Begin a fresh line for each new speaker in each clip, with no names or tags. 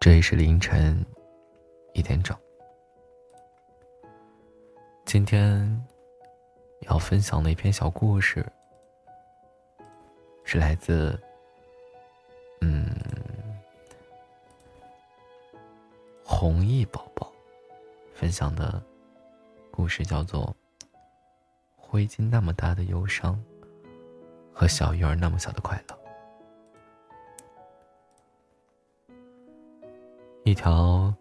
这里是凌晨一点整。今天要分享的一篇小故事，是来自嗯弘毅宝宝分享的故事，叫做《灰烬那么大的忧伤和小鱼儿那么小的快乐》。一条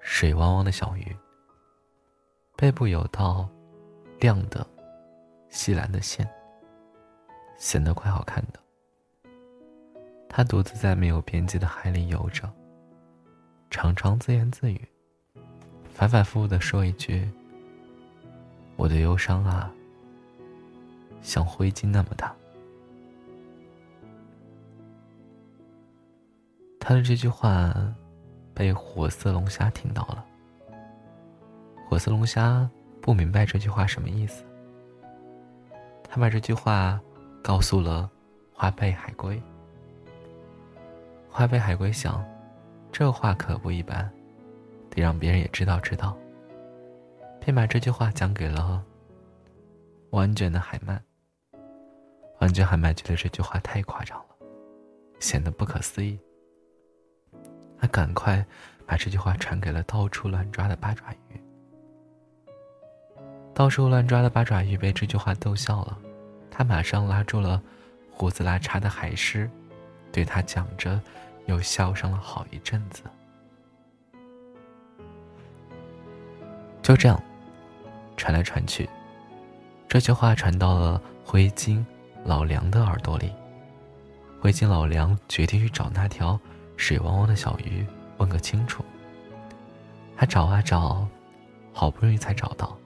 水汪汪的小鱼，背部有道亮的细蓝的线，显得怪好看的。它独自在没有边际的海里游着，常常自言自语，反反复复的说一句：“我的忧伤啊，像灰烬那么大。”他的这句话。被火色龙虾听到了。火色龙虾不明白这句话什么意思，他把这句话告诉了花背海龟。花背海龟想，这话可不一般，得让别人也知道知道，便把这句话讲给了完卷的海鳗。完卷海鳗觉得这句话太夸张了，显得不可思议。他赶快把这句话传给了到处乱抓的八爪鱼。到处乱抓的八爪鱼被这句话逗笑了，他马上拉住了胡子拉碴的海狮，对他讲着，又笑上了好一阵子。就这样，传来传去，这句话传到了灰鲸老梁的耳朵里。灰鲸老梁决定去找那条。水汪汪的小鱼，问个清楚。他找啊找，好不容易才找到。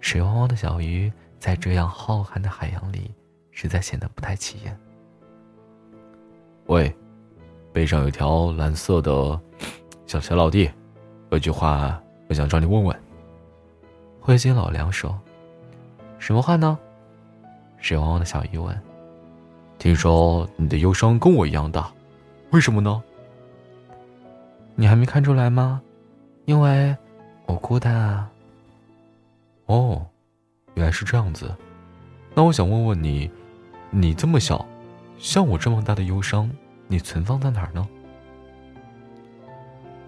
水汪汪的小鱼在这样浩瀚的海洋里，实在显得不太起眼。
喂，背上有条蓝色的小小老弟，有句话我想找你问问。
灰鲸老梁说：“什么话呢？”水汪汪的小鱼问：“
听说你的忧伤跟我一样大。”为什么呢？
你还没看出来吗？因为我孤单啊。
哦，原来是这样子。那我想问问你，你这么小，像我这么大的忧伤，你存放在哪儿呢？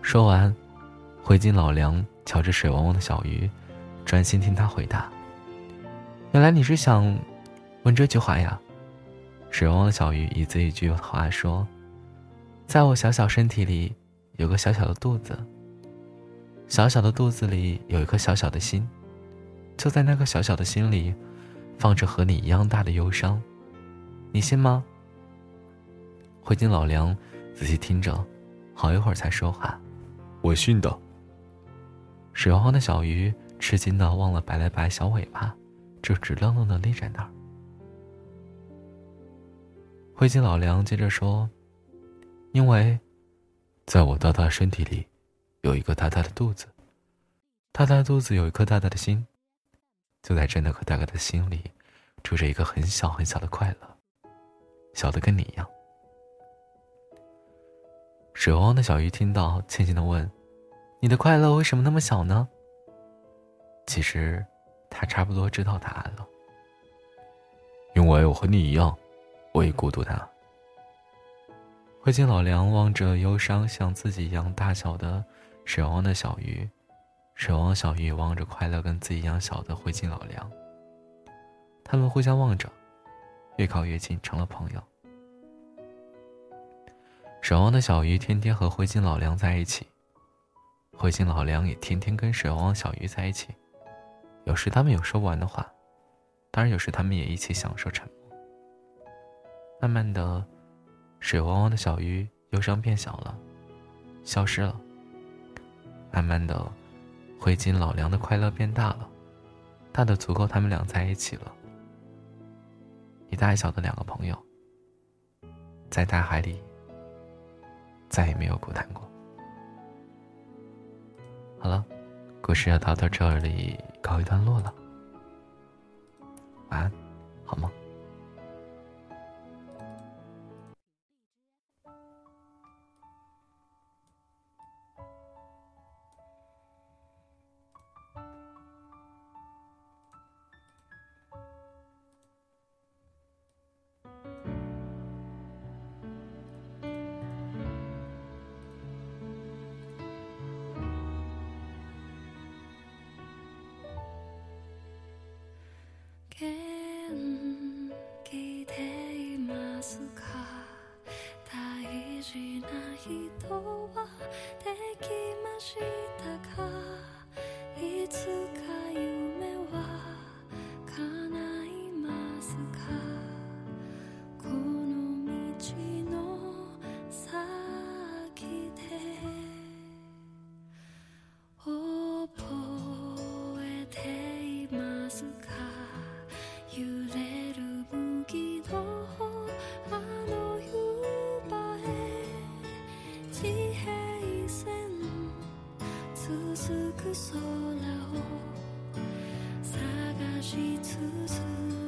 说完，灰鲸老梁瞧着水汪汪的小鱼，专心听他回答。原来你是想问这句话呀？水汪汪的小鱼一字一句话说。在我小小身体里，有个小小的肚子。小小的肚子里有一颗小小的心，就在那个小小的心里，放着和你一样大的忧伤。你信吗？灰鲸老梁仔细听着，好一会儿才说话：“
我信的。”
水汪汪的小鱼吃惊的忘了摆了摆小尾巴，就直愣愣的立在那儿。灰鲸老梁接着说。因为，在我大大的身体里，有一个大大的肚子，大大的肚子有一颗大大的心，就在这那颗大大的心里，住着一个很小很小的快乐，小的跟你一样。水汪汪的小鱼听到，轻轻的问：“你的快乐为什么那么小呢？”其实，他差不多知道答案了。
因为我和你一样，我也孤独的。
灰鲸老梁望着忧伤像自己一样大小的水汪汪的小鱼，水汪小鱼望着快乐跟自己一样小的灰鲸老梁。他们互相望着，越靠越近，成了朋友。水汪的小鱼天天和灰鲸老梁在一起，灰鲸老梁也天天跟水汪汪小鱼在一起。有时他们有说不完的话，当然有时他们也一起享受沉默。慢慢的。水汪汪的小鱼忧伤变小了，消失了。慢慢的，灰烬老梁的快乐变大了，大的足够他们俩在一起了。一大一小的两个朋友，在大海里再也没有孤单过。好了，故事要到到这里告一段落了。晚安，好吗？
薄く空を探し続け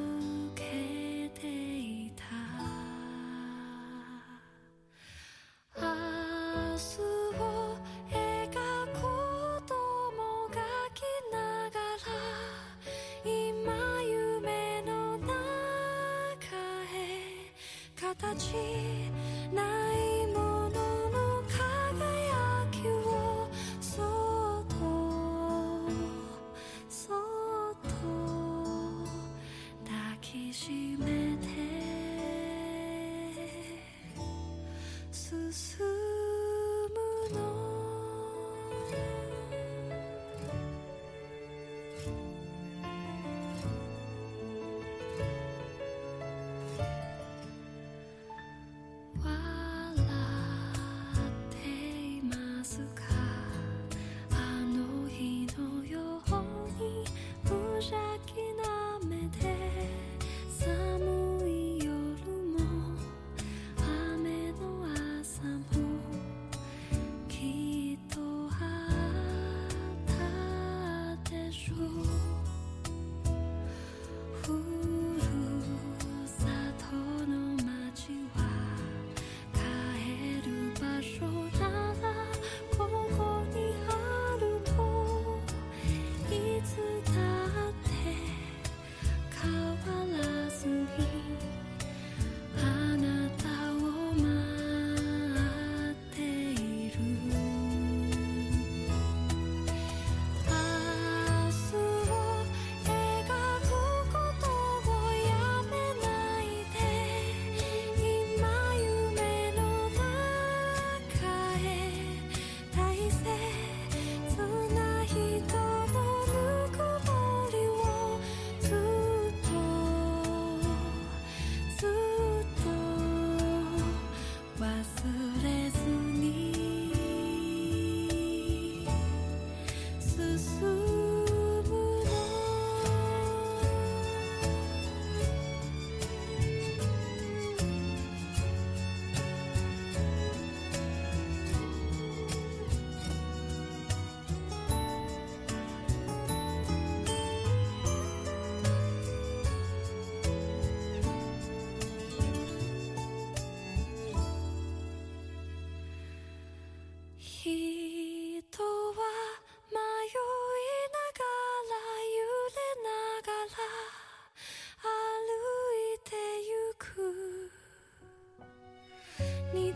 卡瓦拉苏皮。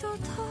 都透。